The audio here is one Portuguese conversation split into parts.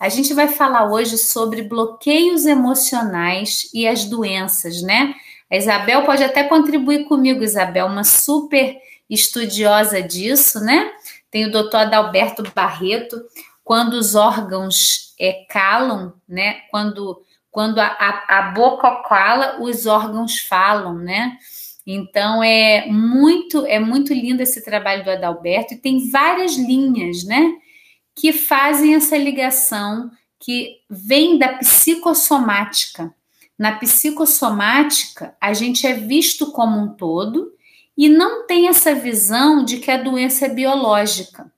A gente vai falar hoje sobre bloqueios emocionais e as doenças, né? A Isabel pode até contribuir comigo, Isabel, uma super estudiosa disso, né? Tem o doutor Adalberto Barreto, quando os órgãos é, calam, né? Quando, quando a, a, a boca cala, os órgãos falam, né? Então é muito é muito lindo esse trabalho do Adalberto e tem várias linhas, né, que fazem essa ligação que vem da psicossomática. Na psicossomática, a gente é visto como um todo e não tem essa visão de que a doença é biológica.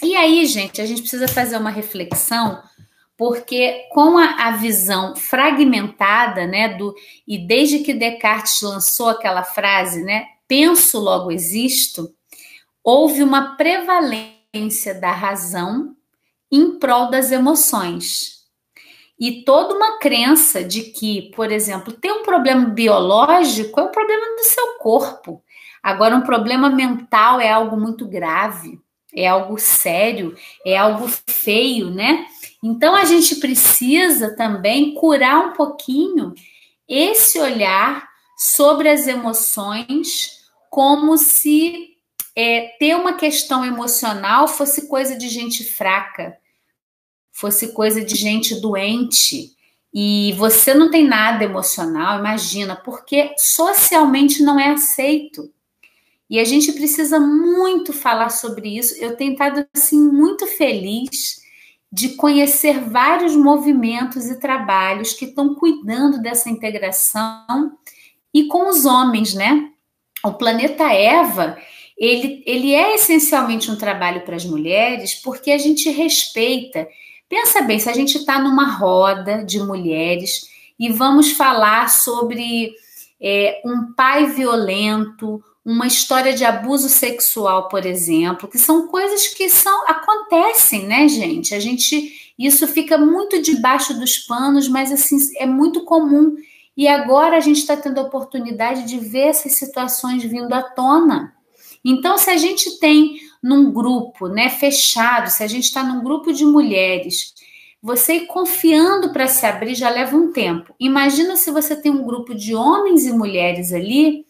E aí, gente, a gente precisa fazer uma reflexão, porque com a, a, visão fragmentada, né, do e desde que Descartes lançou aquela frase, né, penso logo existo, houve uma prevalência da razão em prol das emoções. E toda uma crença de que, por exemplo, ter um problema biológico é um problema do seu corpo. Agora, um problema mental é algo muito grave é algo sério, é algo feio, né? Então a gente precisa também curar um pouquinho esse olhar sobre as emoções, como se é, ter uma questão emocional fosse coisa de gente fraca, fosse coisa de gente doente. E você não tem nada emocional, imagina, porque socialmente não é aceito. E a gente precisa muito falar sobre isso. Eu tenho estado assim muito feliz de conhecer vários movimentos e trabalhos que estão cuidando dessa integração e com os homens, né? O planeta Eva, ele, ele é essencialmente um trabalho para as mulheres porque a gente respeita. Pensa bem, se a gente está numa roda de mulheres e vamos falar sobre é, um pai violento, uma história de abuso sexual, por exemplo, que são coisas que são acontecem, né, gente? A gente isso fica muito debaixo dos panos, mas assim é muito comum. E agora a gente está tendo a oportunidade de ver essas situações vindo à tona. Então, se a gente tem num grupo, né, fechado, se a gente está num grupo de mulheres, você ir confiando para se abrir já leva um tempo. Imagina se você tem um grupo de homens e mulheres ali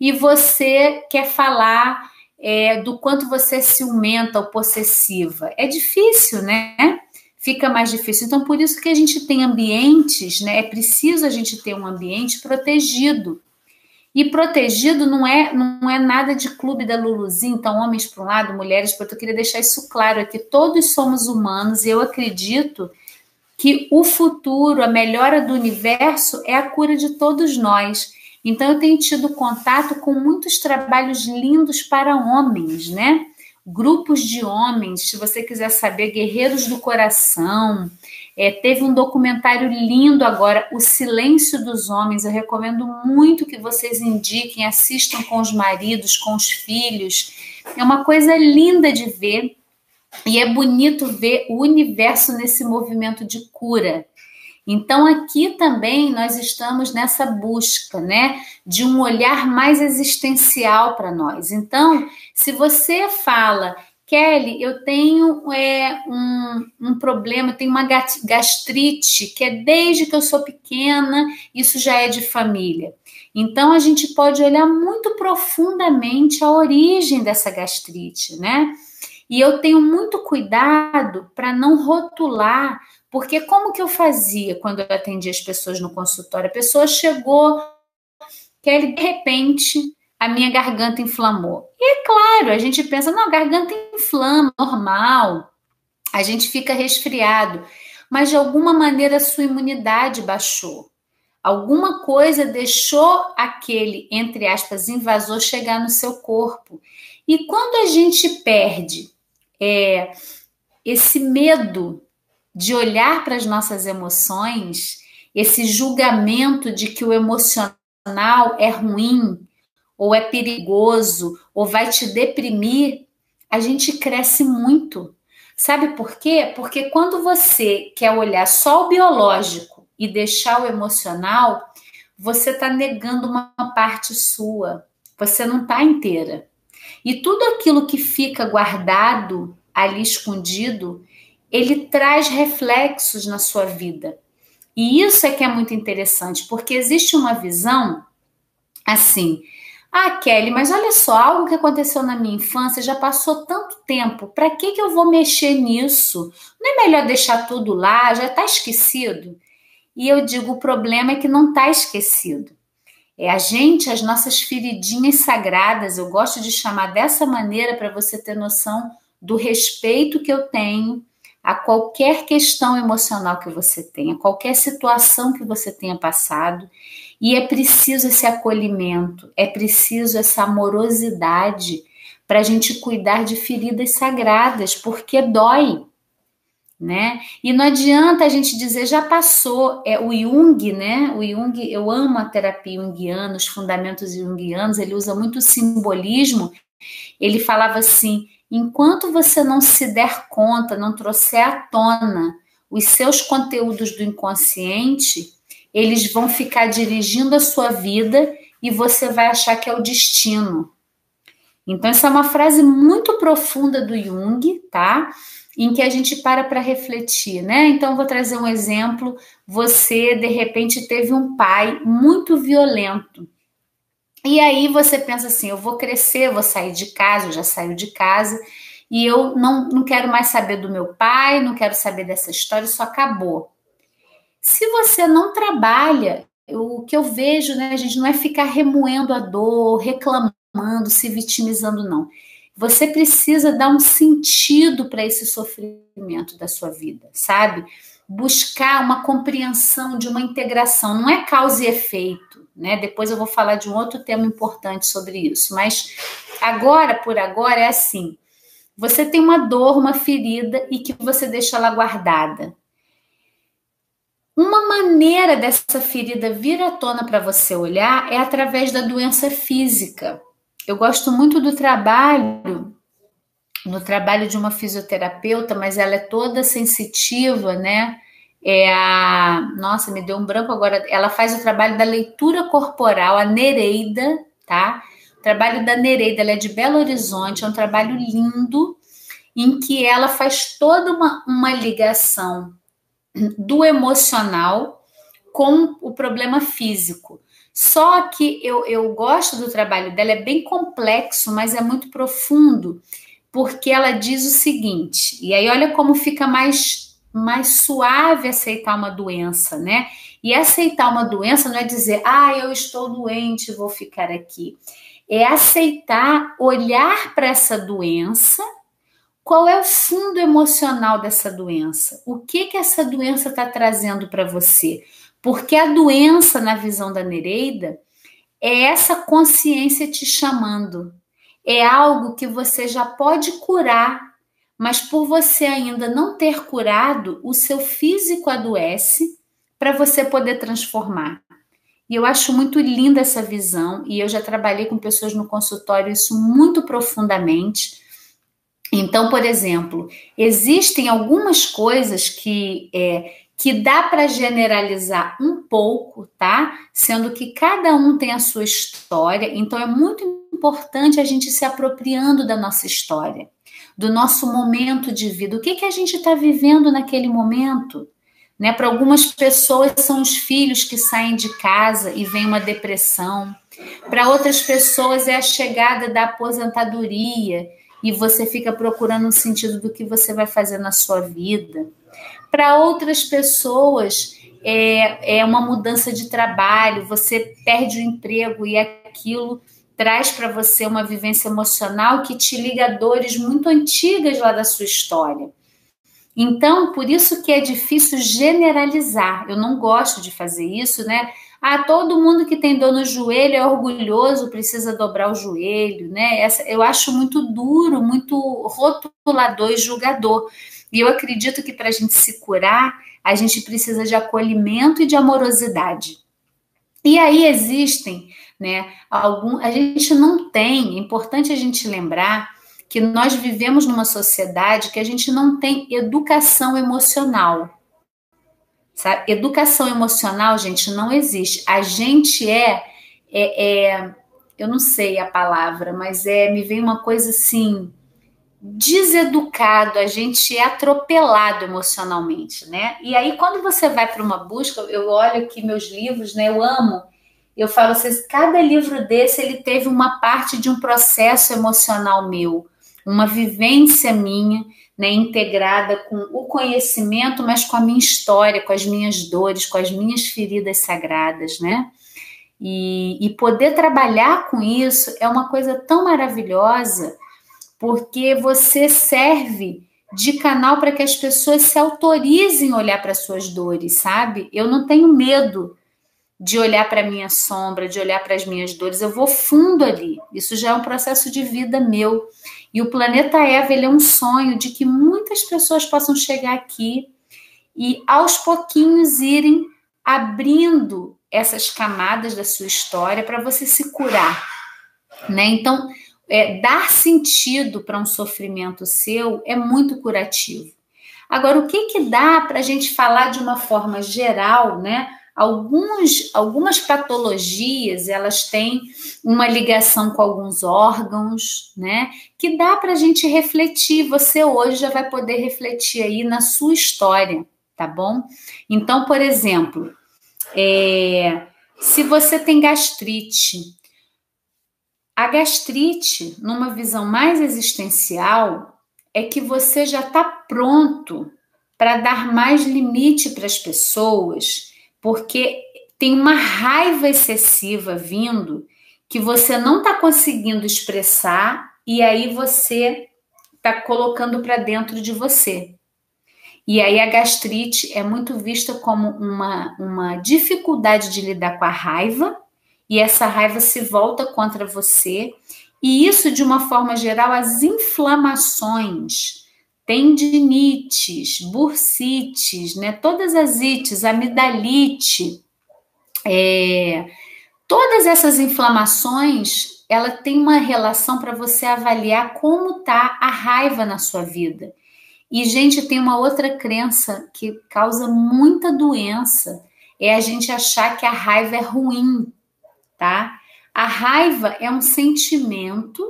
e você quer falar é, do quanto você é ciumenta ou possessiva. É difícil, né? Fica mais difícil. Então, por isso que a gente tem ambientes, né? É preciso a gente ter um ambiente protegido. E protegido não é não é nada de clube da Luluzinha, então homens para um lado, mulheres para outro. Eu queria deixar isso claro aqui. Todos somos humanos e eu acredito que o futuro, a melhora do universo é a cura de todos nós. Então, eu tenho tido contato com muitos trabalhos lindos para homens, né? Grupos de homens, se você quiser saber, Guerreiros do Coração. É, teve um documentário lindo agora, O Silêncio dos Homens. Eu recomendo muito que vocês indiquem, assistam com os maridos, com os filhos. É uma coisa linda de ver. E é bonito ver o universo nesse movimento de cura. Então, aqui também nós estamos nessa busca, né, de um olhar mais existencial para nós. Então, se você fala, Kelly, eu tenho é, um, um problema, eu tenho uma gastrite, que é desde que eu sou pequena, isso já é de família. Então, a gente pode olhar muito profundamente a origem dessa gastrite, né? E eu tenho muito cuidado para não rotular porque como que eu fazia quando eu atendia as pessoas no consultório? A pessoa chegou, que de repente a minha garganta inflamou. E é claro, a gente pensa, não, a garganta inflama, normal. A gente fica resfriado, mas de alguma maneira a sua imunidade baixou. Alguma coisa deixou aquele, entre aspas, invasor chegar no seu corpo. E quando a gente perde é, esse medo de olhar para as nossas emoções, esse julgamento de que o emocional é ruim, ou é perigoso, ou vai te deprimir, a gente cresce muito. Sabe por quê? Porque quando você quer olhar só o biológico e deixar o emocional, você está negando uma parte sua. Você não está inteira. E tudo aquilo que fica guardado ali escondido ele traz reflexos na sua vida. E isso é que é muito interessante, porque existe uma visão assim. Ah, Kelly, mas olha só, algo que aconteceu na minha infância já passou tanto tempo. Para que, que eu vou mexer nisso? Não é melhor deixar tudo lá? Já está esquecido? E eu digo: o problema é que não está esquecido. É a gente, as nossas feridinhas sagradas, eu gosto de chamar dessa maneira para você ter noção do respeito que eu tenho a qualquer questão emocional que você tenha, qualquer situação que você tenha passado, e é preciso esse acolhimento, é preciso essa amorosidade para a gente cuidar de feridas sagradas, porque dói, né? E não adianta a gente dizer já passou, é o Jung, né? O Jung, eu amo a terapia junguiana, os fundamentos junguianos, ele usa muito simbolismo. Ele falava assim: enquanto você não se der conta, não trouxer à tona os seus conteúdos do inconsciente, eles vão ficar dirigindo a sua vida e você vai achar que é o destino. Então, essa é uma frase muito profunda do Jung, tá? Em que a gente para para refletir, né? Então, vou trazer um exemplo. Você, de repente, teve um pai muito violento. E aí você pensa assim: eu vou crescer, vou sair de casa, eu já saio de casa, e eu não, não quero mais saber do meu pai, não quero saber dessa história, isso acabou. Se você não trabalha, o que eu vejo, né, gente, não é ficar remoendo a dor, reclamando, se vitimizando, não. Você precisa dar um sentido para esse sofrimento da sua vida, sabe? Buscar uma compreensão de uma integração, não é causa e efeito, né? Depois eu vou falar de um outro tema importante sobre isso, mas agora, por agora, é assim: você tem uma dor, uma ferida e que você deixa ela guardada. Uma maneira dessa ferida vir à tona para você olhar é através da doença física. Eu gosto muito do trabalho, no trabalho de uma fisioterapeuta, mas ela é toda sensitiva, né? É a. Nossa, me deu um branco agora. Ela faz o trabalho da leitura corporal, a Nereida, tá? O trabalho da Nereida, ela é de Belo Horizonte, é um trabalho lindo, em que ela faz toda uma, uma ligação do emocional com o problema físico. Só que eu, eu gosto do trabalho dela, é bem complexo, mas é muito profundo, porque ela diz o seguinte, e aí olha como fica mais, mais suave aceitar uma doença, né? E aceitar uma doença não é dizer, ah, eu estou doente, vou ficar aqui. É aceitar, olhar para essa doença qual é o fundo emocional dessa doença? O que que essa doença está trazendo para você? Porque a doença, na visão da Nereida, é essa consciência te chamando. É algo que você já pode curar, mas por você ainda não ter curado, o seu físico adoece para você poder transformar. E eu acho muito linda essa visão, e eu já trabalhei com pessoas no consultório isso muito profundamente então, por exemplo, existem algumas coisas que é, que dá para generalizar um pouco, tá? Sendo que cada um tem a sua história, então é muito importante a gente se apropriando da nossa história, do nosso momento de vida. O que, que a gente está vivendo naquele momento? Né? Para algumas pessoas são os filhos que saem de casa e vem uma depressão. Para outras pessoas é a chegada da aposentadoria e você fica procurando um sentido do que você vai fazer na sua vida. Para outras pessoas, é, é uma mudança de trabalho, você perde o emprego e aquilo traz para você uma vivência emocional que te liga a dores muito antigas lá da sua história. Então, por isso que é difícil generalizar. Eu não gosto de fazer isso, né? Ah, todo mundo que tem dor no joelho é orgulhoso, precisa dobrar o joelho, né? Essa, eu acho muito duro, muito rotulador e julgador. E eu acredito que para a gente se curar, a gente precisa de acolhimento e de amorosidade. E aí existem, né? Algum, a gente não tem, é importante a gente lembrar que nós vivemos numa sociedade que a gente não tem educação emocional. Sabe? Educação emocional, gente, não existe. A gente é, é, é, eu não sei a palavra, mas é me vem uma coisa assim deseducado, a gente é atropelado emocionalmente, né? E aí, quando você vai para uma busca, eu olho aqui meus livros, né? Eu amo. Eu falo assim, cada livro desse ele teve uma parte de um processo emocional meu, uma vivência minha, né, integrada com o conhecimento, mas com a minha história, com as minhas dores, com as minhas feridas sagradas, né? E, e poder trabalhar com isso é uma coisa tão maravilhosa porque você serve de canal para que as pessoas se autorizem a olhar para suas dores, sabe? Eu não tenho medo de olhar para a minha sombra, de olhar para as minhas dores, eu vou fundo ali. Isso já é um processo de vida meu. E o planeta Eva, ele é um sonho de que muitas pessoas possam chegar aqui e aos pouquinhos irem abrindo essas camadas da sua história para você se curar, né? Então, é, dar sentido para um sofrimento seu é muito curativo. Agora, o que, que dá para a gente falar de uma forma geral, né? Alguns, algumas patologias elas têm uma ligação com alguns órgãos, né? Que dá para a gente refletir. Você hoje já vai poder refletir aí na sua história, tá bom? Então, por exemplo, é, se você tem gastrite, a gastrite, numa visão mais existencial, é que você já está pronto para dar mais limite para as pessoas, porque tem uma raiva excessiva vindo que você não está conseguindo expressar e aí você está colocando para dentro de você. E aí a gastrite é muito vista como uma, uma dificuldade de lidar com a raiva e essa raiva se volta contra você. E isso, de uma forma geral, as inflamações, tendinites, bursites, né? Todas as ites, amidalite, é, todas essas inflamações, ela tem uma relação para você avaliar como tá a raiva na sua vida. E, gente, tem uma outra crença que causa muita doença, é a gente achar que a raiva é ruim tá? A raiva é um sentimento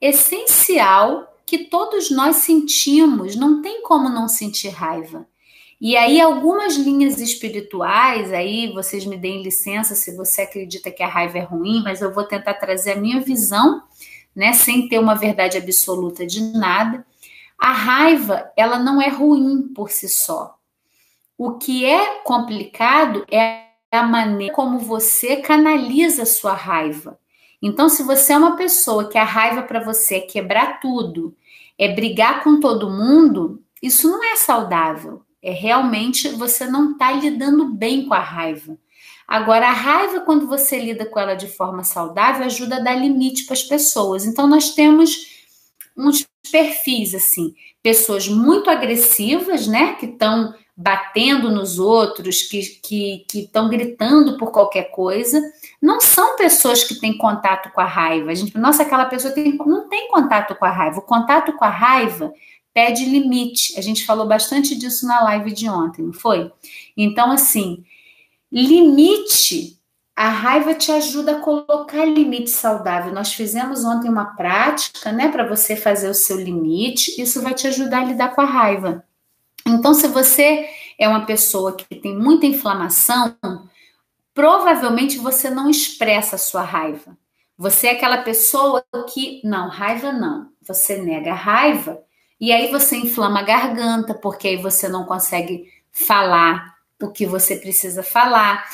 essencial que todos nós sentimos, não tem como não sentir raiva. E aí algumas linhas espirituais, aí vocês me deem licença se você acredita que a raiva é ruim, mas eu vou tentar trazer a minha visão, né, sem ter uma verdade absoluta de nada. A raiva, ela não é ruim por si só. O que é complicado é a maneira como você canaliza a sua raiva. Então, se você é uma pessoa que a raiva para você é quebrar tudo, é brigar com todo mundo, isso não é saudável. É realmente você não está lidando bem com a raiva. Agora, a raiva, quando você lida com ela de forma saudável, ajuda a dar limite para as pessoas. Então, nós temos uns perfis assim, pessoas muito agressivas, né, que estão batendo nos outros, que estão gritando por qualquer coisa, não são pessoas que têm contato com a raiva. A gente, nossa, aquela pessoa tem, não tem contato com a raiva. O contato com a raiva pede limite. A gente falou bastante disso na live de ontem, não foi? Então, assim, limite. A raiva te ajuda a colocar limite saudável. Nós fizemos ontem uma prática, né, para você fazer o seu limite. Isso vai te ajudar a lidar com a raiva. Então, se você é uma pessoa que tem muita inflamação, provavelmente você não expressa a sua raiva. Você é aquela pessoa que, não, raiva não. Você nega a raiva e aí você inflama a garganta, porque aí você não consegue falar o que você precisa falar.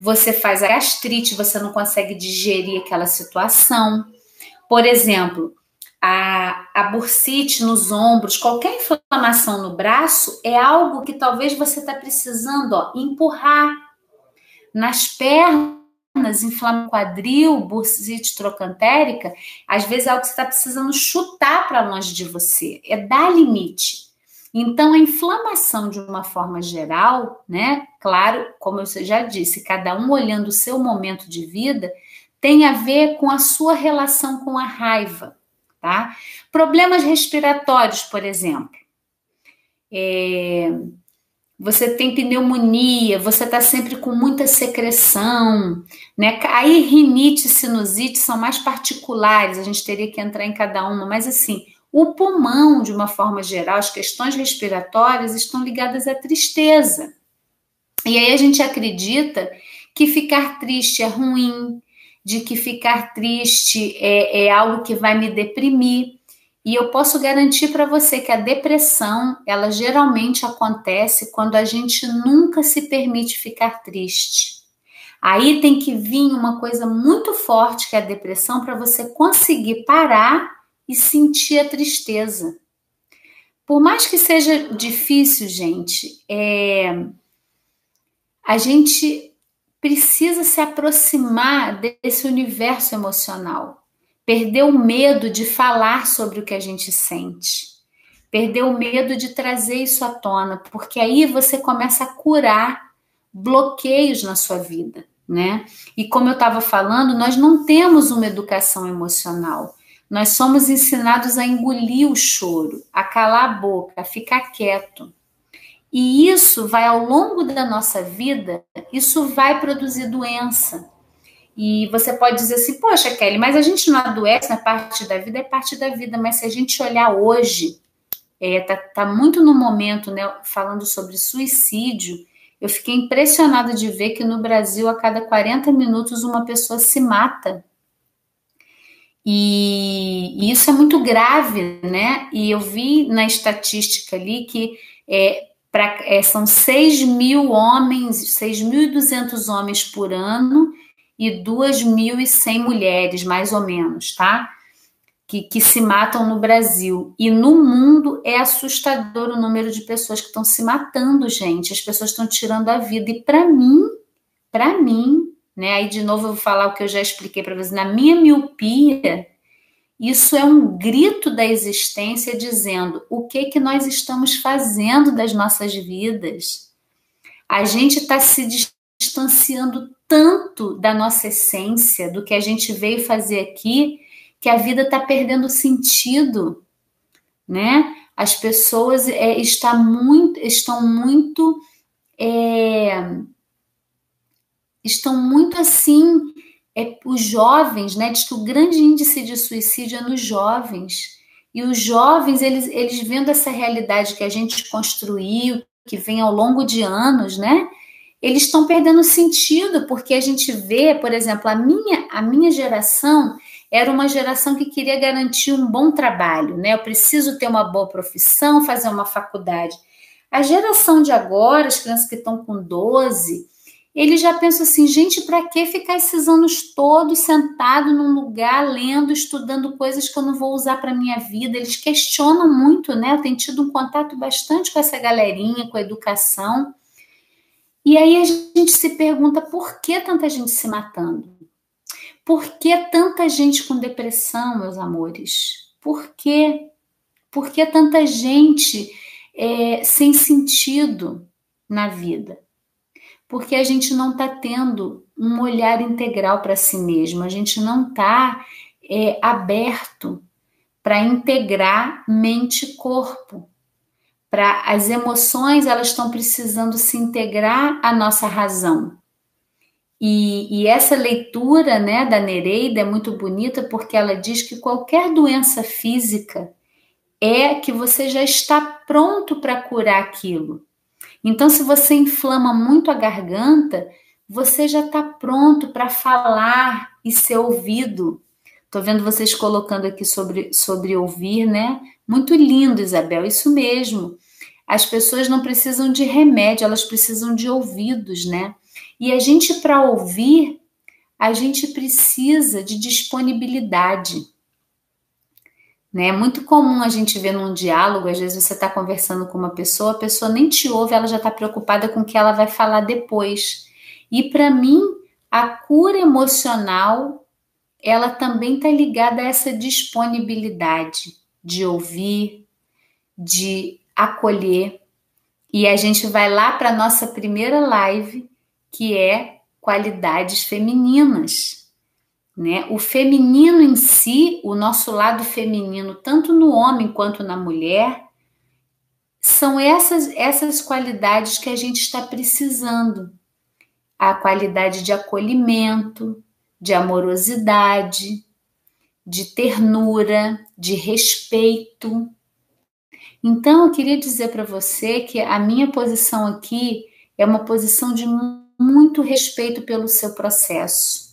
Você faz a gastrite, você não consegue digerir aquela situação. Por exemplo, a, a bursite nos ombros, qualquer inflamação no braço, é algo que talvez você está precisando ó, empurrar. Nas pernas, inflama quadril, bursite trocantérica, às vezes é algo que você está precisando chutar para longe de você, é dar limite. Então, a inflamação, de uma forma geral, né? Claro, como eu já disse, cada um olhando o seu momento de vida, tem a ver com a sua relação com a raiva tá? Problemas respiratórios, por exemplo. É, você tem pneumonia, você está sempre com muita secreção, né? Aí rinite e sinusite são mais particulares, a gente teria que entrar em cada uma, mas assim, O pulmão, de uma forma geral, as questões respiratórias estão ligadas à tristeza. E aí a gente acredita que ficar triste é ruim, de que ficar triste é, é algo que vai me deprimir. E eu posso garantir para você que a depressão, ela geralmente acontece quando a gente nunca se permite ficar triste. Aí tem que vir uma coisa muito forte que é a depressão para você conseguir parar e sentir a tristeza. Por mais que seja difícil, gente, é, a gente precisa se aproximar desse universo emocional. Perder o medo de falar sobre o que a gente sente. Perder o medo de trazer isso à tona, porque aí você começa a curar bloqueios na sua vida, né? E como eu estava falando, nós não temos uma educação emocional. Nós somos ensinados a engolir o choro, a calar a boca, a ficar quieto. E isso vai ao longo da nossa vida, isso vai produzir doença. E você pode dizer assim, poxa, Kelly, mas a gente não adoece na parte da vida, é parte da vida, mas se a gente olhar hoje, é, tá, tá muito no momento, né, falando sobre suicídio, eu fiquei impressionada de ver que no Brasil, a cada 40 minutos, uma pessoa se mata. E, e isso é muito grave, né? E eu vi na estatística ali que é, pra, é, são 6 mil homens, 6.200 homens por ano e 2.100 mulheres, mais ou menos, tá? Que, que se matam no Brasil. E no mundo é assustador o número de pessoas que estão se matando, gente. As pessoas estão tirando a vida. E para mim, para mim, né? Aí de novo eu vou falar o que eu já expliquei para vocês. Na minha miopia, isso é um grito da existência dizendo o que que nós estamos fazendo das nossas vidas. A gente está se distanciando tanto da nossa essência, do que a gente veio fazer aqui, que a vida está perdendo sentido, né? As pessoas é, está muito, estão muito, é, estão muito assim é os jovens, né? Diz que o grande índice de suicídio é nos jovens. E os jovens, eles, eles vendo essa realidade que a gente construiu, que vem ao longo de anos, né? Eles estão perdendo sentido, porque a gente vê, por exemplo, a minha, a minha geração era uma geração que queria garantir um bom trabalho, né? Eu preciso ter uma boa profissão, fazer uma faculdade. A geração de agora, as crianças que estão com 12, ele já pensa assim, gente, para que ficar esses anos todos sentado num lugar, lendo, estudando coisas que eu não vou usar para minha vida? Eles questionam muito, né? Eu tenho tido um contato bastante com essa galerinha, com a educação. E aí a gente se pergunta por que tanta gente se matando? Por que tanta gente com depressão, meus amores? Por quê? Por que tanta gente é, sem sentido na vida? Porque a gente não está tendo um olhar integral para si mesmo, a gente não está é, aberto para integrar mente e corpo. Para as emoções, elas estão precisando se integrar à nossa razão. E, e, essa leitura né, da Nereida é muito bonita porque ela diz que qualquer doença física é que você já está pronto para curar aquilo. Então, se você inflama muito a garganta, você já está pronto para falar e ser ouvido. Estou vendo vocês colocando aqui sobre, sobre ouvir, né? Muito lindo, Isabel, isso mesmo. As pessoas não precisam de remédio, elas precisam de ouvidos, né? E a gente, para ouvir, a gente precisa de disponibilidade. Né? É muito comum a gente ver num diálogo, às vezes você está conversando com uma pessoa, a pessoa nem te ouve, ela já está preocupada com o que ela vai falar depois. E para mim, a cura emocional, ela também está ligada a essa disponibilidade de ouvir, de acolher. E a gente vai lá para a nossa primeira live, que é qualidades femininas. Né? O feminino em si, o nosso lado feminino, tanto no homem quanto na mulher, são essas, essas qualidades que a gente está precisando. A qualidade de acolhimento, de amorosidade, de ternura, de respeito. Então, eu queria dizer para você que a minha posição aqui é uma posição de muito respeito pelo seu processo.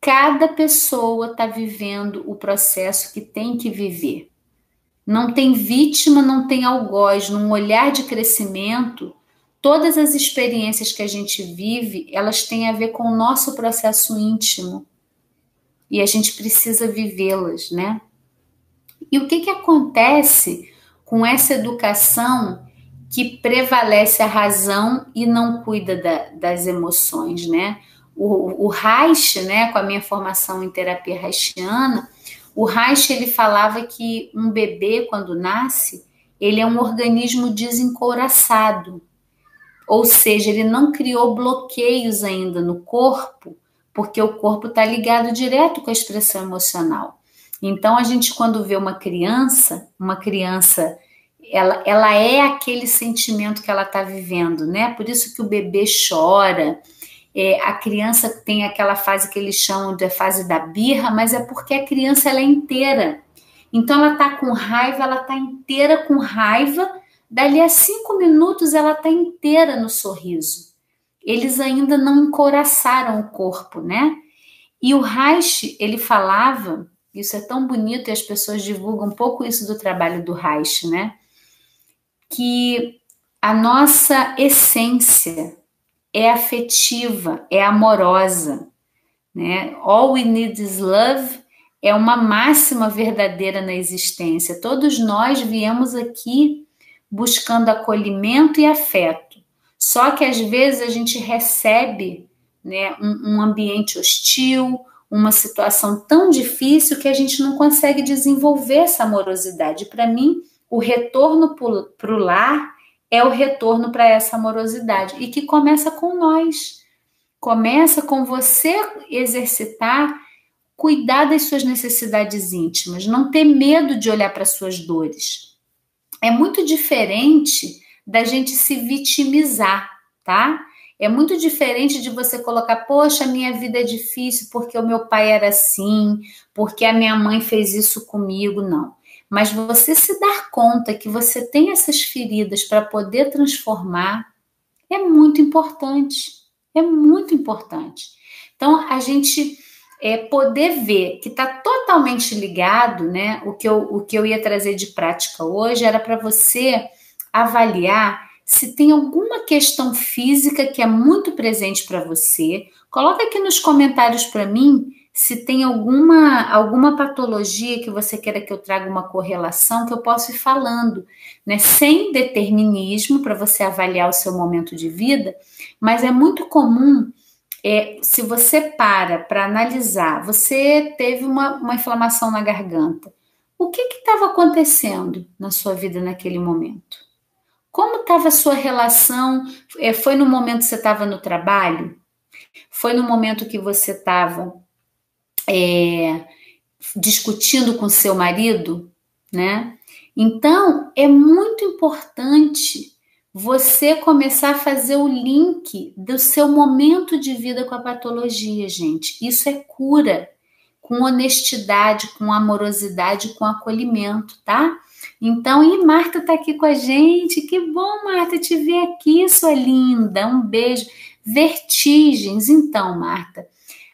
Cada pessoa está vivendo o processo que tem que viver. Não tem vítima, não tem algoz. Num olhar de crescimento, todas as experiências que a gente vive, elas têm a ver com o nosso processo íntimo. E a gente precisa vivê-las, né? E o que, que acontece com essa educação que prevalece a razão e não cuida da, das emoções, né? O, o Reich, né, com a minha formação em terapia reichiana, o Reich ele falava que um bebê quando nasce, ele é um organismo desencouraçado, ou seja, ele não criou bloqueios ainda no corpo, porque o corpo está ligado direto com a expressão emocional. Então a gente quando vê uma criança, uma criança ela, ela é aquele sentimento que ela está vivendo, né? Por isso que o bebê chora. É, a criança tem aquela fase que eles chamam de fase da birra, mas é porque a criança ela é inteira. Então ela está com raiva, ela está inteira com raiva. Dali a cinco minutos ela está inteira no sorriso. Eles ainda não encoraçaram o corpo, né? E o Reich, ele falava, isso é tão bonito e as pessoas divulgam um pouco isso do trabalho do Reich, né? que a nossa essência é afetiva, é amorosa. Né? All we need is love é uma máxima verdadeira na existência. Todos nós viemos aqui buscando acolhimento e afeto. Só que às vezes a gente recebe né, um, um ambiente hostil, uma situação tão difícil que a gente não consegue desenvolver essa amorosidade. Para mim, o retorno para o lar é o retorno para essa amorosidade e que começa com nós. Começa com você exercitar, cuidar das suas necessidades íntimas, não ter medo de olhar para suas dores. É muito diferente da gente se vitimizar, tá? É muito diferente de você colocar, poxa, minha vida é difícil porque o meu pai era assim, porque a minha mãe fez isso comigo. Não. Mas você se dar conta que você tem essas feridas para poder transformar é muito importante. É muito importante. Então, a gente é, poder ver que está totalmente ligado, né? O que, eu, o que eu ia trazer de prática hoje era para você avaliar se tem alguma questão física que é muito presente para você. Coloca aqui nos comentários para mim se tem alguma, alguma patologia que você queira que eu traga uma correlação, que eu possa ir falando, né? Sem determinismo para você avaliar o seu momento de vida, mas é muito comum. É, se você para para analisar, você teve uma, uma inflamação na garganta. O que estava acontecendo na sua vida naquele momento? Como estava a sua relação? É, foi no momento que você estava no trabalho? Foi no momento que você estava é, discutindo com seu marido, né? Então é muito importante você começar a fazer o link do seu momento de vida com a patologia, gente. Isso é cura, com honestidade, com amorosidade, com acolhimento, tá? Então, e Marta tá aqui com a gente. Que bom, Marta, te ver aqui, sua linda. Um beijo. Vertigens, então, Marta.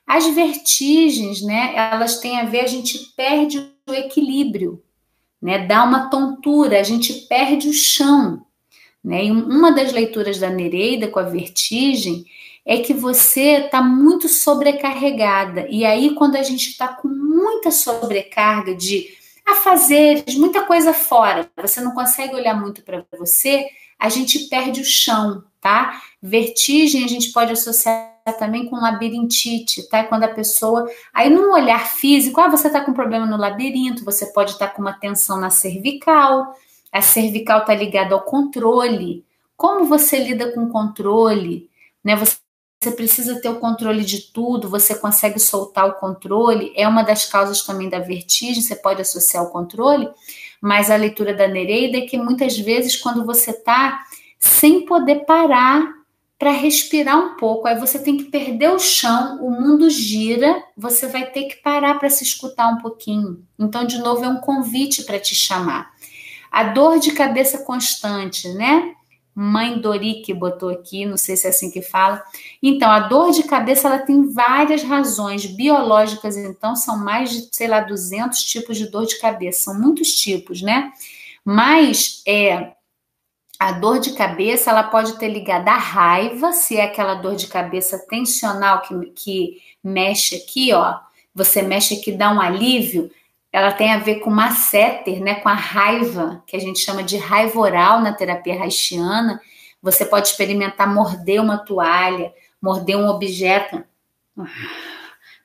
As vertigens, né, elas têm a ver, a gente perde o equilíbrio, né, dá uma tontura, a gente perde o chão. Né? E uma das leituras da Nereida com a vertigem é que você está muito sobrecarregada. E aí, quando a gente está com muita sobrecarga de afazeres, muita coisa fora, você não consegue olhar muito para você, a gente perde o chão, tá? Vertigem a gente pode associar também com labirintite, tá? Quando a pessoa. Aí, num olhar físico, ah, você tá com problema no labirinto, você pode estar tá com uma tensão na cervical, a cervical tá ligada ao controle. Como você lida com controle? Né? Você você precisa ter o controle de tudo, você consegue soltar o controle, é uma das causas também da vertigem, você pode associar o controle, mas a leitura da Nereida é que muitas vezes, quando você está sem poder parar para respirar um pouco. Aí você tem que perder o chão, o mundo gira, você vai ter que parar para se escutar um pouquinho. Então, de novo, é um convite para te chamar. A dor de cabeça constante, né? Mãe Dori que botou aqui, não sei se é assim que fala. Então, a dor de cabeça ela tem várias razões biológicas, então são mais de, sei lá, 200 tipos de dor de cabeça, são muitos tipos, né? Mas é a dor de cabeça ela pode ter ligada à raiva, se é aquela dor de cabeça tensional que, que mexe aqui, ó. Você mexe aqui, dá um alívio. Ela tem a ver com masséter, né? Com a raiva, que a gente chama de raiva oral na terapia haitiana. Você pode experimentar morder uma toalha, morder um objeto,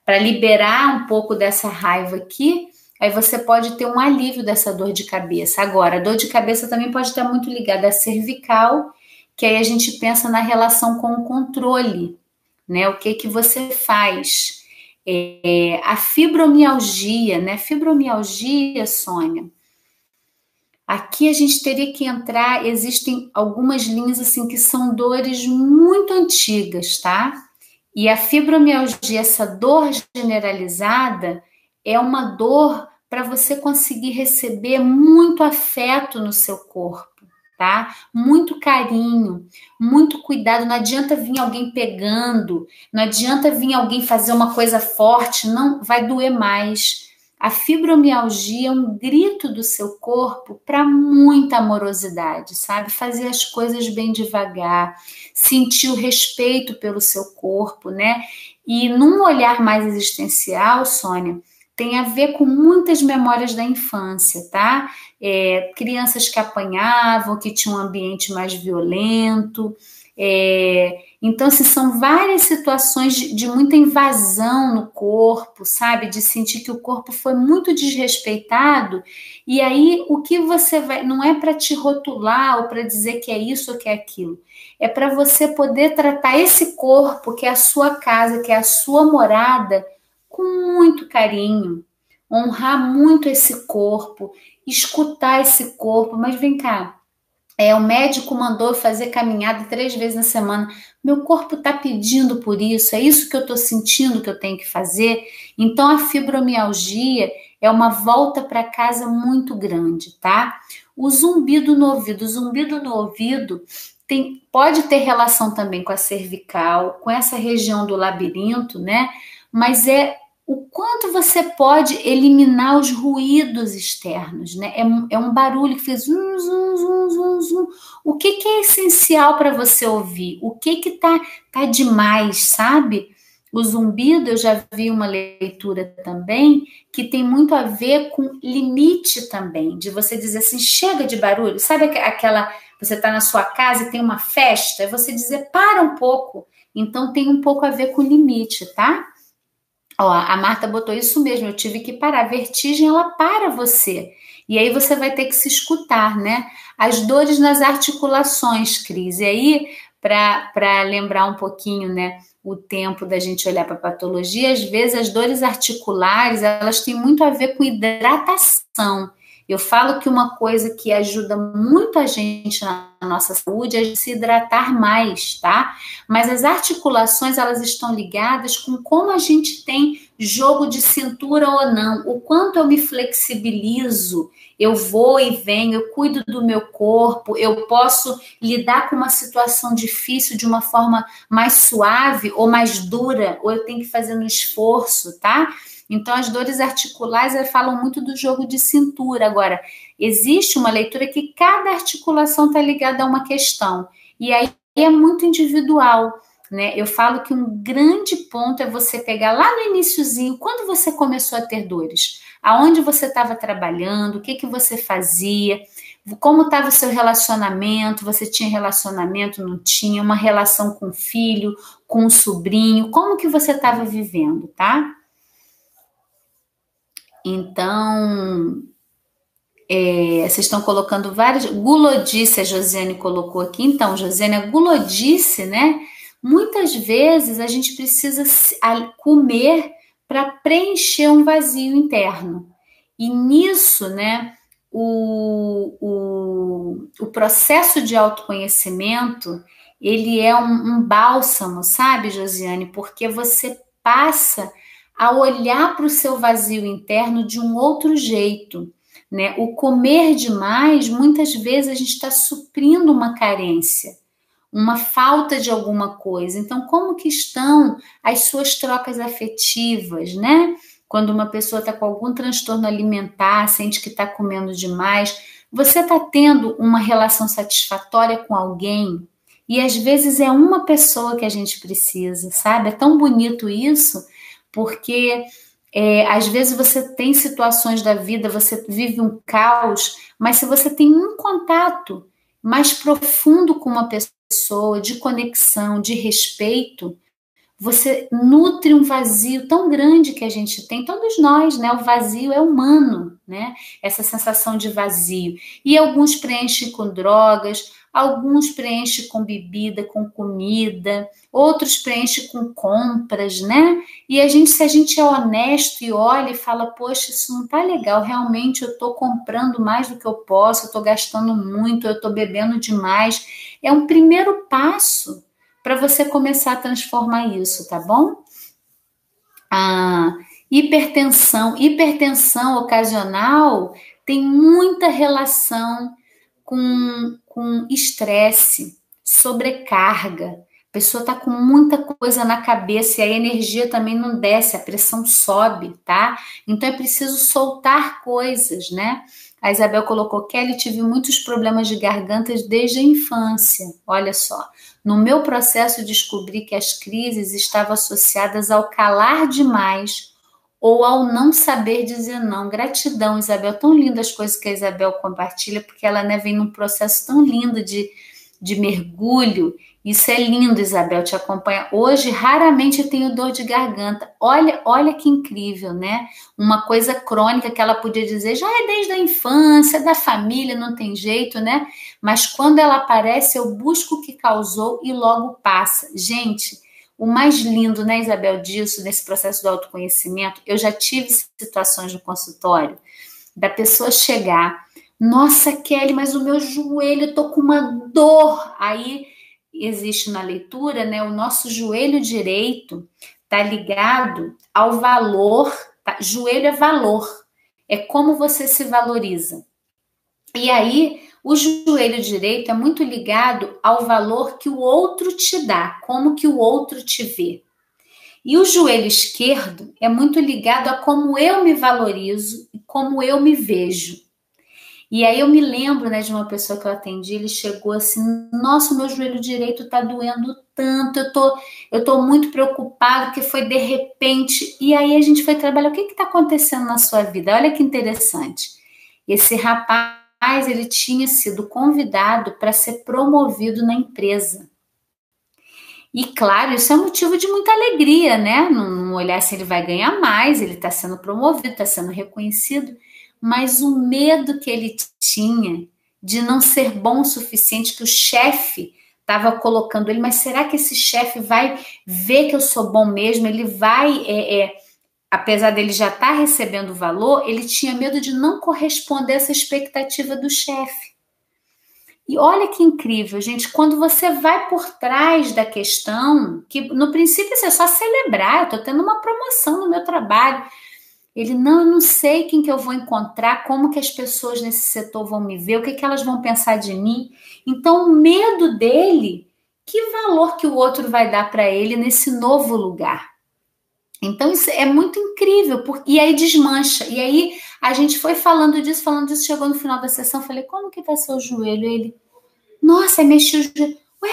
para liberar um pouco dessa raiva aqui aí você pode ter um alívio dessa dor de cabeça. Agora, a dor de cabeça também pode estar muito ligada à cervical, que aí a gente pensa na relação com o controle, né? O que que você faz? É, a fibromialgia, né? Fibromialgia, Sônia. Aqui a gente teria que entrar, existem algumas linhas assim que são dores muito antigas, tá? E a fibromialgia, essa dor generalizada, é uma dor para você conseguir receber muito afeto no seu corpo, tá? Muito carinho, muito cuidado. Não adianta vir alguém pegando, não adianta vir alguém fazer uma coisa forte, não vai doer mais. A fibromialgia é um grito do seu corpo para muita amorosidade, sabe? Fazer as coisas bem devagar, sentir o respeito pelo seu corpo, né? E num olhar mais existencial, Sônia, tem a ver com muitas memórias da infância, tá? É, crianças que apanhavam, que tinham um ambiente mais violento. É, então, assim, são várias situações de, de, muita invasão no corpo, sabe? De sentir que o corpo foi muito desrespeitado. E aí, o que você vai. Não é para te rotular ou para dizer que é isso ou que é aquilo. É para você poder tratar esse corpo, que é a sua casa, que é a sua morada, com muito carinho, honrar muito esse corpo, escutar esse corpo. Mas vem cá, é, o médico mandou fazer caminhada três vezes na semana. Meu corpo está pedindo por isso, é isso que eu estou sentindo que eu tenho que fazer. Então a fibromialgia é uma volta para casa muito grande, tá? O zumbido no ouvido, o zumbido no ouvido tem, pode ter relação também com a cervical, com essa região do labirinto, né? Mas é o quanto você pode eliminar os ruídos externos, né? É, é um barulho que fez zum, zum, zum, zum, zum. O que, que é essencial para você ouvir? O que que tá, tá demais, sabe? O zumbido, eu já vi uma leitura também que tem muito a ver com limite também, de você dizer assim, chega de barulho. Sabe aquela, você está na sua casa e tem uma festa, é você dizer, para um pouco. Então tem um pouco a ver com limite, tá? Ó, a Marta botou isso mesmo, eu tive que parar. A vertigem, ela para você. E aí você vai ter que se escutar, né? As dores nas articulações, Cris. E aí, para lembrar um pouquinho, né? O tempo da gente olhar para patologia, às vezes as dores articulares, elas têm muito a ver com hidratação. Eu falo que uma coisa que ajuda muito a gente na nossa saúde é se hidratar mais, tá? Mas as articulações, elas estão ligadas com como a gente tem jogo de cintura ou não, o quanto eu me flexibilizo, eu vou e venho, eu cuido do meu corpo, eu posso lidar com uma situação difícil de uma forma mais suave ou mais dura, ou eu tenho que fazer no esforço, tá? Então, as dores articulares falam muito do jogo de cintura. Agora, existe uma leitura que cada articulação está ligada a uma questão. E aí é muito individual. Né? Eu falo que um grande ponto é você pegar lá no iníciozinho, quando você começou a ter dores, aonde você estava trabalhando, o que, que você fazia, como estava o seu relacionamento, você tinha relacionamento, não tinha, uma relação com o filho, com o sobrinho, como que você estava vivendo, tá? Então, é, vocês estão colocando várias. Gulodice, a Josiane colocou aqui. Então, Josiane, a gulodice, né? Muitas vezes a gente precisa comer para preencher um vazio interno. E nisso, né, o, o, o processo de autoconhecimento ele é um, um bálsamo, sabe, Josiane? Porque você passa a olhar para o seu vazio interno de um outro jeito. Né? O comer demais, muitas vezes a gente está suprindo uma carência, uma falta de alguma coisa. Então, como que estão as suas trocas afetivas, né? Quando uma pessoa está com algum transtorno alimentar, sente que está comendo demais, você está tendo uma relação satisfatória com alguém? E às vezes é uma pessoa que a gente precisa, sabe? É tão bonito isso, porque é, às vezes você tem situações da vida, você vive um caos, mas se você tem um contato mais profundo com uma pessoa, de conexão, de respeito, você nutre um vazio tão grande que a gente tem, todos nós, né? O vazio é humano, né? Essa sensação de vazio. E alguns preenchem com drogas, alguns preenchem com bebida, com comida, outros preenchem com compras, né? E a gente, se a gente é honesto e olha e fala, poxa, isso não tá legal, realmente eu tô comprando mais do que eu posso, eu tô gastando muito, eu tô bebendo demais. É um primeiro passo para você começar a transformar isso, tá bom? A hipertensão, hipertensão ocasional tem muita relação com com estresse, sobrecarga. A pessoa está com muita coisa na cabeça e a energia também não desce, a pressão sobe, tá? Então é preciso soltar coisas, né? A Isabel colocou: Kelly, tive muitos problemas de garganta desde a infância. Olha só. No meu processo, descobri que as crises estavam associadas ao calar demais ou ao não saber dizer não. Gratidão, Isabel. Tão lindas as coisas que a Isabel compartilha, porque ela né, vem num processo tão lindo de, de mergulho. Isso é lindo, Isabel, te acompanha. Hoje, raramente eu tenho dor de garganta. Olha, olha que incrível, né? Uma coisa crônica que ela podia dizer já é desde a infância, da família, não tem jeito, né? Mas quando ela aparece, eu busco o que causou e logo passa. Gente, o mais lindo, né, Isabel, disso, nesse processo do autoconhecimento, eu já tive situações no consultório da pessoa chegar, nossa, Kelly, mas o meu joelho, eu tô com uma dor. Aí existe na leitura, né, o nosso joelho direito tá ligado ao valor, tá? joelho é valor, é como você se valoriza. E aí o joelho direito é muito ligado ao valor que o outro te dá, como que o outro te vê. E o joelho esquerdo é muito ligado a como eu me valorizo e como eu me vejo. E aí eu me lembro, né, de uma pessoa que eu atendi, ele chegou assim: "Nossa, meu joelho direito tá doendo tanto, eu tô eu tô muito preocupado que foi de repente". E aí a gente foi trabalhar o que que tá acontecendo na sua vida. Olha que interessante. Esse rapaz mas ele tinha sido convidado para ser promovido na empresa. E claro, isso é motivo de muita alegria, né? Não olhar se ele vai ganhar mais, ele está sendo promovido, está sendo reconhecido, mas o medo que ele tinha de não ser bom o suficiente, que o chefe estava colocando ele, mas será que esse chefe vai ver que eu sou bom mesmo? Ele vai é, é, apesar dele já estar tá recebendo valor, ele tinha medo de não corresponder a essa expectativa do chefe. E olha que incrível, gente, quando você vai por trás da questão, que no princípio é só celebrar, eu estou tendo uma promoção no meu trabalho. Ele, não, eu não sei quem que eu vou encontrar, como que as pessoas nesse setor vão me ver, o que, que elas vão pensar de mim. Então, o medo dele, que valor que o outro vai dar para ele nesse novo lugar? Então isso é muito incrível, porque, e aí desmancha. E aí a gente foi falando disso, falando disso, chegou no final da sessão, falei, como que tá seu joelho? Ele, nossa, mexeu o joelho. Ué,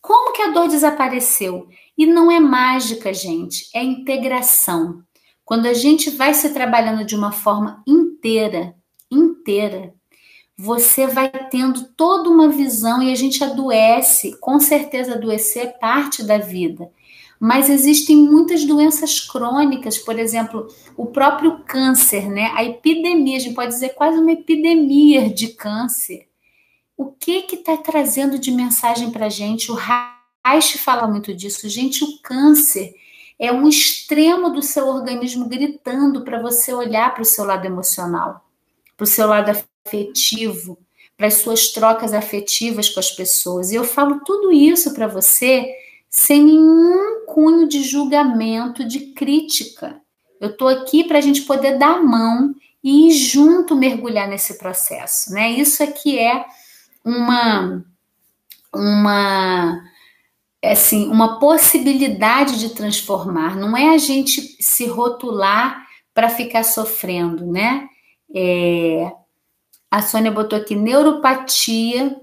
como que a dor desapareceu? E não é mágica, gente, é integração. Quando a gente vai se trabalhando de uma forma inteira, inteira, você vai tendo toda uma visão e a gente adoece, com certeza adoecer é parte da vida. Mas existem muitas doenças crônicas, por exemplo, o próprio câncer, né? A epidemia, a gente pode dizer quase uma epidemia de câncer. O que que está trazendo de mensagem para a gente? O Reich fala muito disso. Gente, o câncer é um extremo do seu organismo gritando para você olhar para o seu lado emocional, para o seu lado afetivo, para as suas trocas afetivas com as pessoas. E eu falo tudo isso para você sem nenhum cunho de julgamento, de crítica. Eu estou aqui para a gente poder dar mão e ir junto mergulhar nesse processo, né? Isso aqui é uma uma assim, uma possibilidade de transformar, não é a gente se rotular para ficar sofrendo, né? É, a Sônia botou aqui neuropatia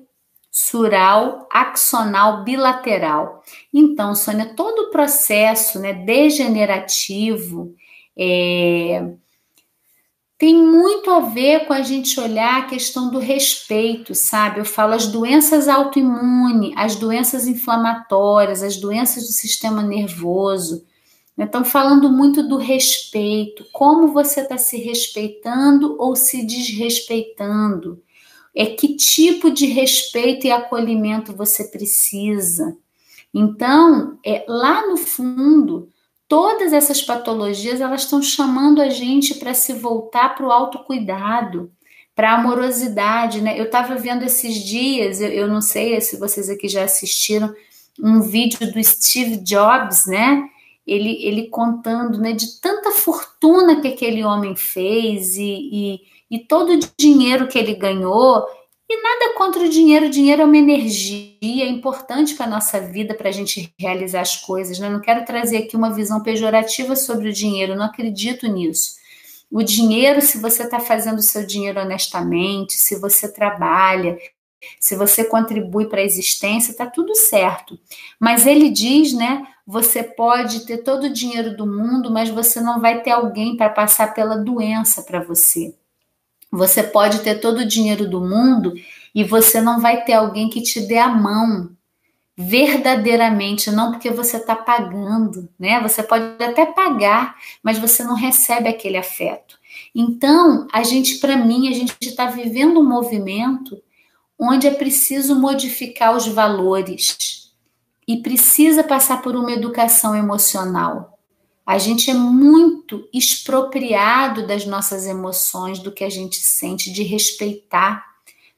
sural axonal bilateral. Então, Sônia, todo o processo né, degenerativo é, tem muito a ver com a gente olhar a questão do respeito, sabe? Eu falo as doenças autoimunes, as doenças inflamatórias, as doenças do sistema nervoso. Estão falando muito do respeito, como você está se respeitando ou se desrespeitando. É que tipo de respeito e acolhimento você precisa. Então, é, lá no fundo, todas essas patologias elas estão chamando a gente para se voltar para o autocuidado, para a amorosidade, né? Eu estava vendo esses dias, eu, eu não sei se vocês aqui já assistiram um vídeo do Steve Jobs, né? ele, ele contando né, de tanta fortuna que aquele homem fez e, e, e todo o dinheiro que ele ganhou. E nada contra o dinheiro, o dinheiro é uma energia importante para a nossa vida, para a gente realizar as coisas. Né? Não quero trazer aqui uma visão pejorativa sobre o dinheiro, não acredito nisso. O dinheiro, se você está fazendo o seu dinheiro honestamente, se você trabalha, se você contribui para a existência, está tudo certo. Mas ele diz, né? Você pode ter todo o dinheiro do mundo, mas você não vai ter alguém para passar pela doença para você. Você pode ter todo o dinheiro do mundo e você não vai ter alguém que te dê a mão verdadeiramente, não porque você está pagando, né? Você pode até pagar, mas você não recebe aquele afeto. Então, a gente, para mim, a gente está vivendo um movimento onde é preciso modificar os valores e precisa passar por uma educação emocional. A gente é muito expropriado das nossas emoções, do que a gente sente, de respeitar.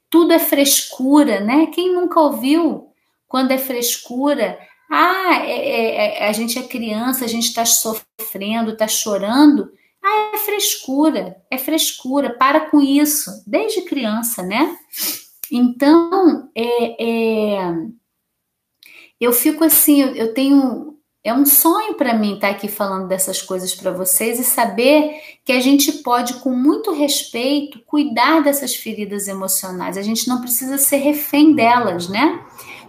Tudo é frescura, né? Quem nunca ouviu quando é frescura? Ah, é, é, é a gente é criança, a gente está sofrendo, está chorando. Ah, é frescura, é frescura. Para com isso, desde criança, né? Então, é, é, eu fico assim, eu, eu tenho. É um sonho para mim estar tá aqui falando dessas coisas para vocês e saber que a gente pode, com muito respeito, cuidar dessas feridas emocionais. A gente não precisa ser refém delas, né?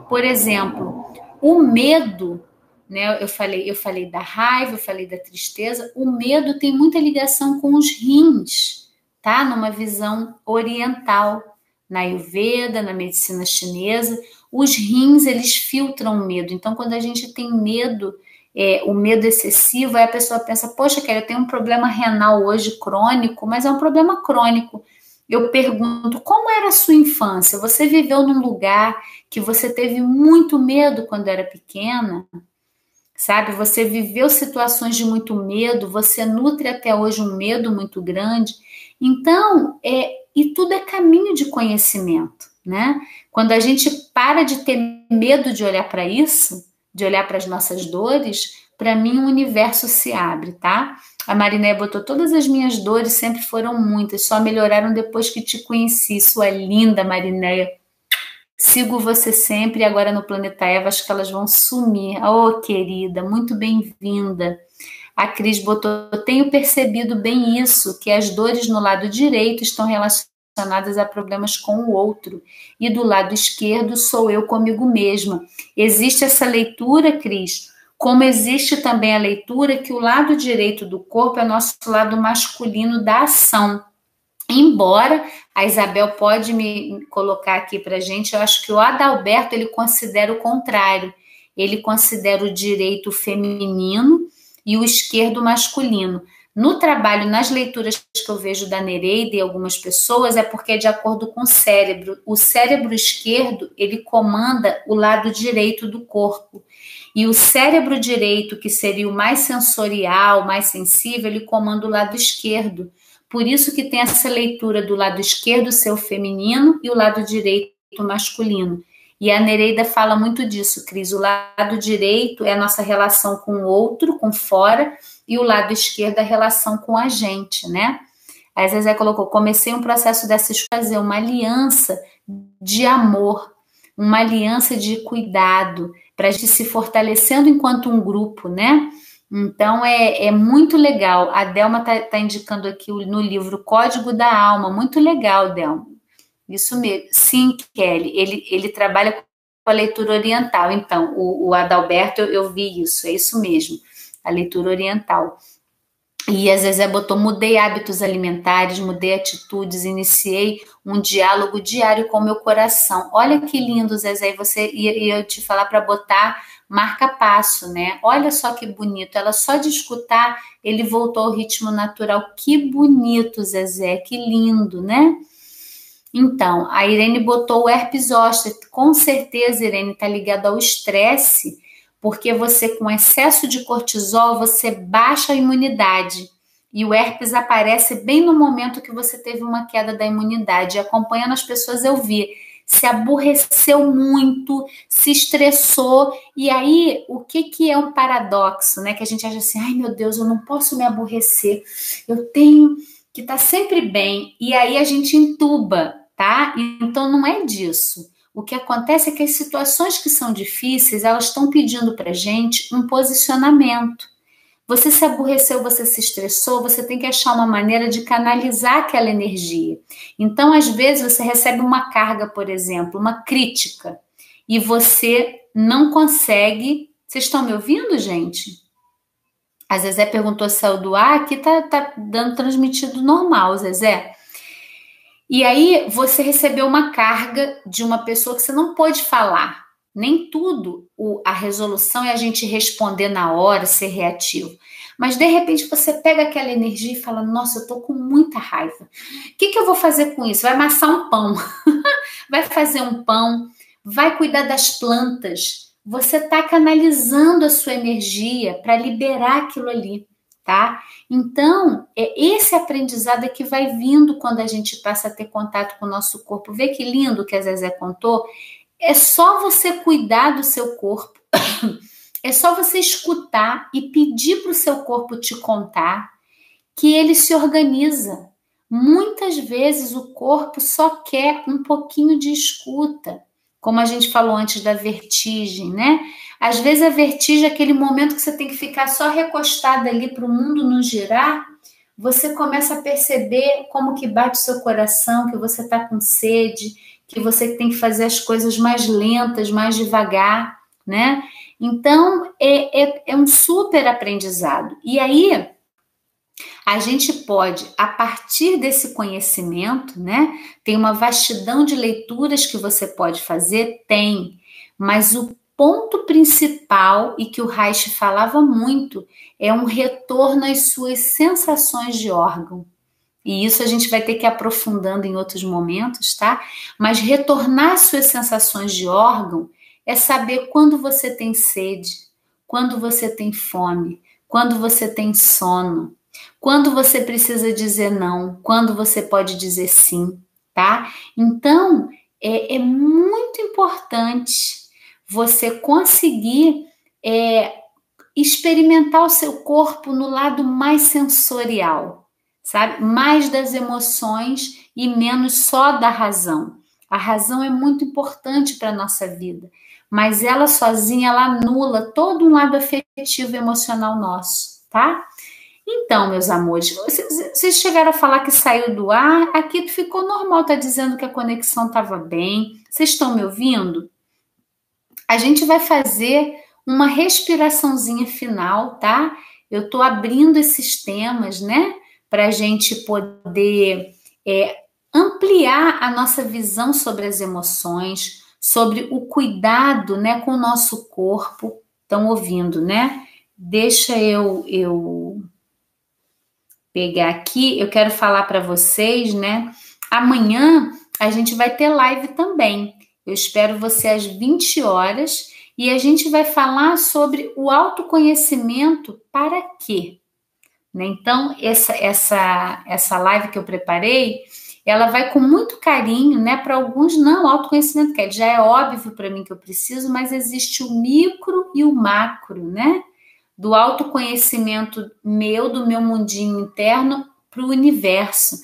Por exemplo, o medo, né? Eu falei, eu falei da raiva, eu falei da tristeza. O medo tem muita ligação com os rins, tá? Numa visão oriental na Ayurveda, na medicina chinesa, os rins eles filtram o medo. Então, quando a gente tem medo, é, o medo excessivo, aí a pessoa pensa: Poxa, Kelly, eu tenho um problema renal hoje crônico, mas é um problema crônico. Eu pergunto: como era a sua infância? Você viveu num lugar que você teve muito medo quando era pequena? Sabe, você viveu situações de muito medo, você nutre até hoje um medo muito grande. Então, é, e tudo é caminho de conhecimento, né? Quando a gente para de ter medo de olhar para isso, de olhar para as nossas dores, para mim o universo se abre, tá? A Mariné botou todas as minhas dores sempre foram muitas, só melhoraram depois que te conheci. Sua linda Marinéia. Sigo você sempre e agora no Planeta Eva acho que elas vão sumir. Oh, querida, muito bem-vinda. A Cris botou: tenho percebido bem isso, que as dores no lado direito estão relacionadas a problemas com o outro, e do lado esquerdo sou eu comigo mesma. Existe essa leitura, Cris, como existe também a leitura que o lado direito do corpo é nosso lado masculino da ação. Embora a Isabel pode me colocar aqui para gente, eu acho que o Adalberto ele considera o contrário. Ele considera o direito feminino e o esquerdo masculino. No trabalho, nas leituras que eu vejo da Nereida e algumas pessoas, é porque é de acordo com o cérebro. O cérebro esquerdo, ele comanda o lado direito do corpo. E o cérebro direito, que seria o mais sensorial, mais sensível, ele comanda o lado esquerdo. Por isso que tem essa leitura do lado esquerdo ser o feminino e o lado direito masculino. E a Nereida fala muito disso, Cris. O lado direito é a nossa relação com o outro, com fora, e o lado esquerdo é a relação com a gente, né? A Zezé colocou: comecei um processo dessas fazer uma aliança de amor, uma aliança de cuidado, para a gente se fortalecendo enquanto um grupo, né? Então é, é muito legal. A Delma está tá indicando aqui no livro Código da Alma, muito legal, Delma. Isso mesmo. Sim, Kelly, ele, ele trabalha com a leitura oriental. Então, o, o Adalberto, eu, eu vi isso, é isso mesmo, a leitura oriental. E a Zezé botou: mudei hábitos alimentares, mudei atitudes, iniciei um diálogo diário com o meu coração. Olha que lindo, Zezé, e você ia, ia te falar para botar marca passo, né? Olha só que bonito. Ela só de escutar, ele voltou ao ritmo natural. Que bonito, Zezé, que lindo, né? Então, a Irene botou o herpes zoster. Com certeza, Irene, está ligado ao estresse, porque você, com excesso de cortisol, você baixa a imunidade. E o herpes aparece bem no momento que você teve uma queda da imunidade. E acompanhando as pessoas, eu vi se aborreceu muito, se estressou. E aí, o que, que é um paradoxo, né? Que a gente acha assim, ai meu Deus, eu não posso me aborrecer, eu tenho que estar tá sempre bem. E aí a gente entuba, tá? Então não é disso. O que acontece é que as situações que são difíceis, elas estão pedindo para gente um posicionamento. Você se aborreceu, você se estressou, você tem que achar uma maneira de canalizar aquela energia. Então, às vezes, você recebe uma carga, por exemplo, uma crítica, e você não consegue. Vocês estão me ouvindo, gente? A Zezé perguntou se saiu do ar, aqui tá, tá dando transmitido normal, Zezé. E aí você recebeu uma carga de uma pessoa que você não pôde falar. Nem tudo o, a resolução é a gente responder na hora, ser reativo. Mas de repente você pega aquela energia e fala: Nossa, eu tô com muita raiva. O que, que eu vou fazer com isso? Vai amassar um pão, vai fazer um pão, vai cuidar das plantas. Você está canalizando a sua energia para liberar aquilo ali, tá? Então, é esse aprendizado é que vai vindo quando a gente passa a ter contato com o nosso corpo. Vê que lindo que a Zezé contou é só você cuidar do seu corpo, é só você escutar e pedir para o seu corpo te contar que ele se organiza. Muitas vezes o corpo só quer um pouquinho de escuta, como a gente falou antes da vertigem, né? Às vezes a vertigem é aquele momento que você tem que ficar só recostada ali para o mundo não girar. Você começa a perceber como que bate o seu coração, que você está com sede, que você tem que fazer as coisas mais lentas, mais devagar, né? Então, é, é, é um super aprendizado. E aí, a gente pode, a partir desse conhecimento, né? Tem uma vastidão de leituras que você pode fazer? Tem, mas o ponto principal e que o Reich falava muito é um retorno às suas sensações de órgão. E isso a gente vai ter que ir aprofundando em outros momentos, tá? Mas retornar suas sensações de órgão é saber quando você tem sede, quando você tem fome, quando você tem sono, quando você precisa dizer não, quando você pode dizer sim, tá? Então, é, é muito importante você conseguir é, experimentar o seu corpo no lado mais sensorial sabe? Mais das emoções e menos só da razão. A razão é muito importante para a nossa vida, mas ela sozinha ela anula todo um lado afetivo e emocional nosso, tá? Então, meus amores, vocês chegaram a falar que saiu do ar, aqui ficou normal, tá dizendo que a conexão estava bem. Vocês estão me ouvindo? A gente vai fazer uma respiraçãozinha final, tá? Eu tô abrindo esses temas, né? para a gente poder é, ampliar a nossa visão sobre as emoções, sobre o cuidado né, com o nosso corpo. Estão ouvindo, né? Deixa eu, eu pegar aqui. Eu quero falar para vocês, né? Amanhã a gente vai ter live também. Eu espero você às 20 horas e a gente vai falar sobre o autoconhecimento para quê? Né? Então, essa, essa, essa live que eu preparei, ela vai com muito carinho, né? Para alguns, não, autoconhecimento, que já é óbvio para mim que eu preciso, mas existe o micro e o macro, né? Do autoconhecimento meu, do meu mundinho interno, para o universo.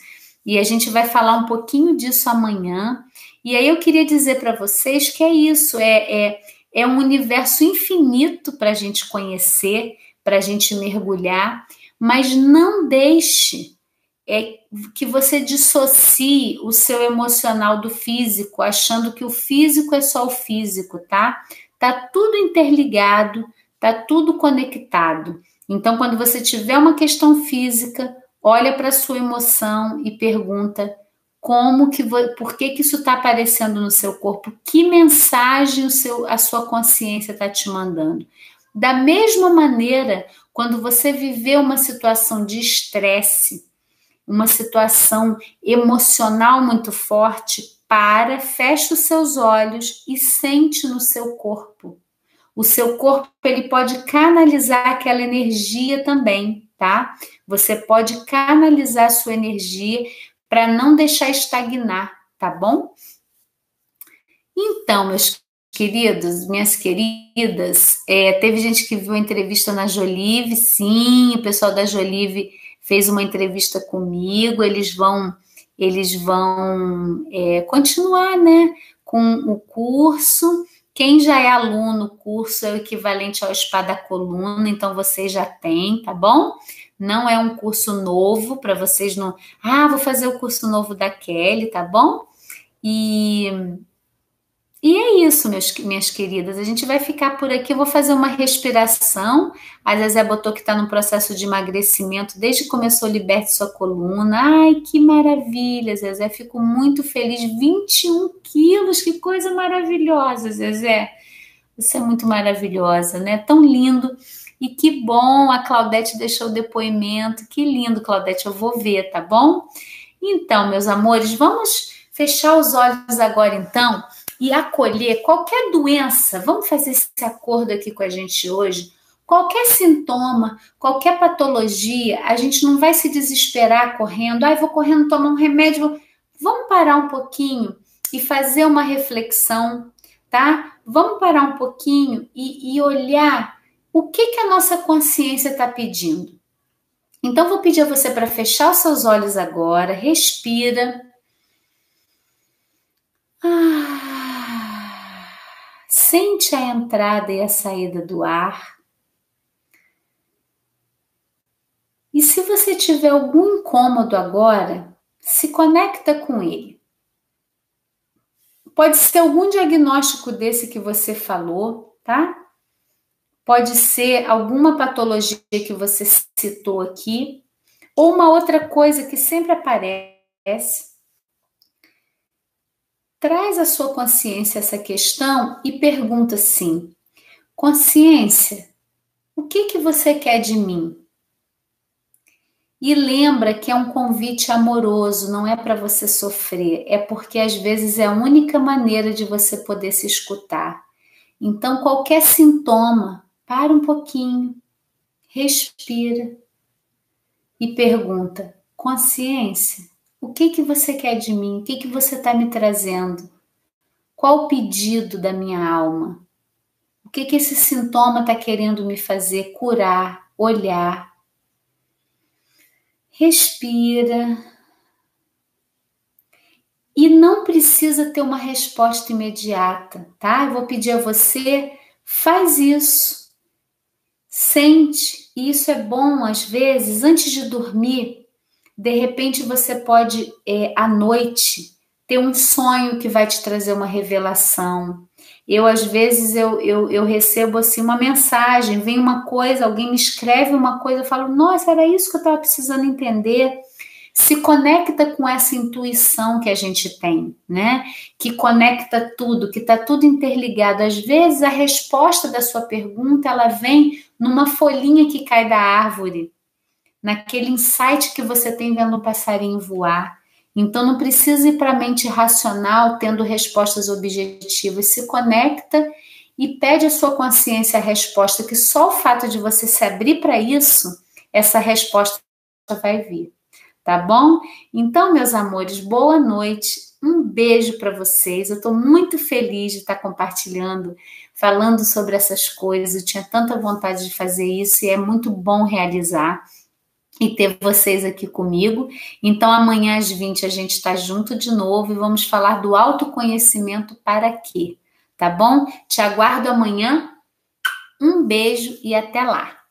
E a gente vai falar um pouquinho disso amanhã. E aí eu queria dizer para vocês que é isso, é, é, é um universo infinito para a gente conhecer, para a gente mergulhar, mas não deixe é, que você dissocie o seu emocional do físico, achando que o físico é só o físico, tá? Tá tudo interligado, tá tudo conectado. Então, quando você tiver uma questão física, olha para sua emoção e pergunta como que por que, que isso está aparecendo no seu corpo, que mensagem o seu, a sua consciência está te mandando. Da mesma maneira, quando você viver uma situação de estresse, uma situação emocional muito forte, para, fecha os seus olhos e sente no seu corpo. O seu corpo ele pode canalizar aquela energia também, tá? Você pode canalizar a sua energia para não deixar estagnar, tá bom? Então, meus queridos, minhas queridas, é, teve gente que viu a entrevista na Jolive, sim, o pessoal da Jolive fez uma entrevista comigo, eles vão eles vão é, continuar, né, com o curso. Quem já é aluno, o curso é o equivalente ao espada coluna, então vocês já têm, tá bom? Não é um curso novo para vocês não. Ah, vou fazer o curso novo da Kelly, tá bom? E e é isso, meus, minhas queridas. A gente vai ficar por aqui. Eu vou fazer uma respiração. A Zezé botou que está no processo de emagrecimento desde que começou Liberte Sua Coluna. Ai, que maravilha, Zezé. Fico muito feliz. 21 quilos, que coisa maravilhosa, Zezé. Você é muito maravilhosa, né? Tão lindo. E que bom, a Claudete deixou o depoimento. Que lindo, Claudete, eu vou ver, tá bom? Então, meus amores, vamos fechar os olhos agora então e acolher qualquer doença. Vamos fazer esse acordo aqui com a gente hoje. Qualquer sintoma, qualquer patologia, a gente não vai se desesperar correndo. Ai, vou correndo tomar um remédio. Vamos parar um pouquinho e fazer uma reflexão, tá? Vamos parar um pouquinho e, e olhar o que, que a nossa consciência está pedindo. Então, vou pedir a você para fechar seus olhos agora, respira. Ah, sente a entrada e a saída do ar. E se você tiver algum incômodo agora, se conecta com ele. Pode ser algum diagnóstico desse que você falou, tá? Pode ser alguma patologia que você citou aqui, ou uma outra coisa que sempre aparece. Traz à sua consciência essa questão e pergunta assim: consciência, o que que você quer de mim? E lembra que é um convite amoroso, não é para você sofrer, é porque às vezes é a única maneira de você poder se escutar. Então, qualquer sintoma, para um pouquinho, respira e pergunta: consciência, o que que você quer de mim? O que que você está me trazendo? Qual o pedido da minha alma? O que que esse sintoma está querendo me fazer curar, olhar? Respira. E não precisa ter uma resposta imediata, tá? Eu vou pedir a você, faz isso Sente, e isso é bom às vezes, antes de dormir, de repente você pode, é, à noite, ter um sonho que vai te trazer uma revelação. Eu, às vezes, eu, eu, eu recebo assim uma mensagem, vem uma coisa, alguém me escreve uma coisa, eu falo, nossa, era isso que eu estava precisando entender se conecta com essa intuição que a gente tem, né? Que conecta tudo, que está tudo interligado. Às vezes a resposta da sua pergunta ela vem numa folhinha que cai da árvore, naquele insight que você tem vendo o passarinho voar. Então não precisa ir para a mente racional tendo respostas objetivas, se conecta e pede à sua consciência a resposta que só o fato de você se abrir para isso essa resposta vai vir. Tá bom? Então, meus amores, boa noite. Um beijo para vocês. Eu estou muito feliz de estar compartilhando, falando sobre essas coisas. Eu tinha tanta vontade de fazer isso e é muito bom realizar e ter vocês aqui comigo. Então, amanhã às 20 a gente está junto de novo e vamos falar do autoconhecimento para quê? Tá bom? Te aguardo amanhã. Um beijo e até lá.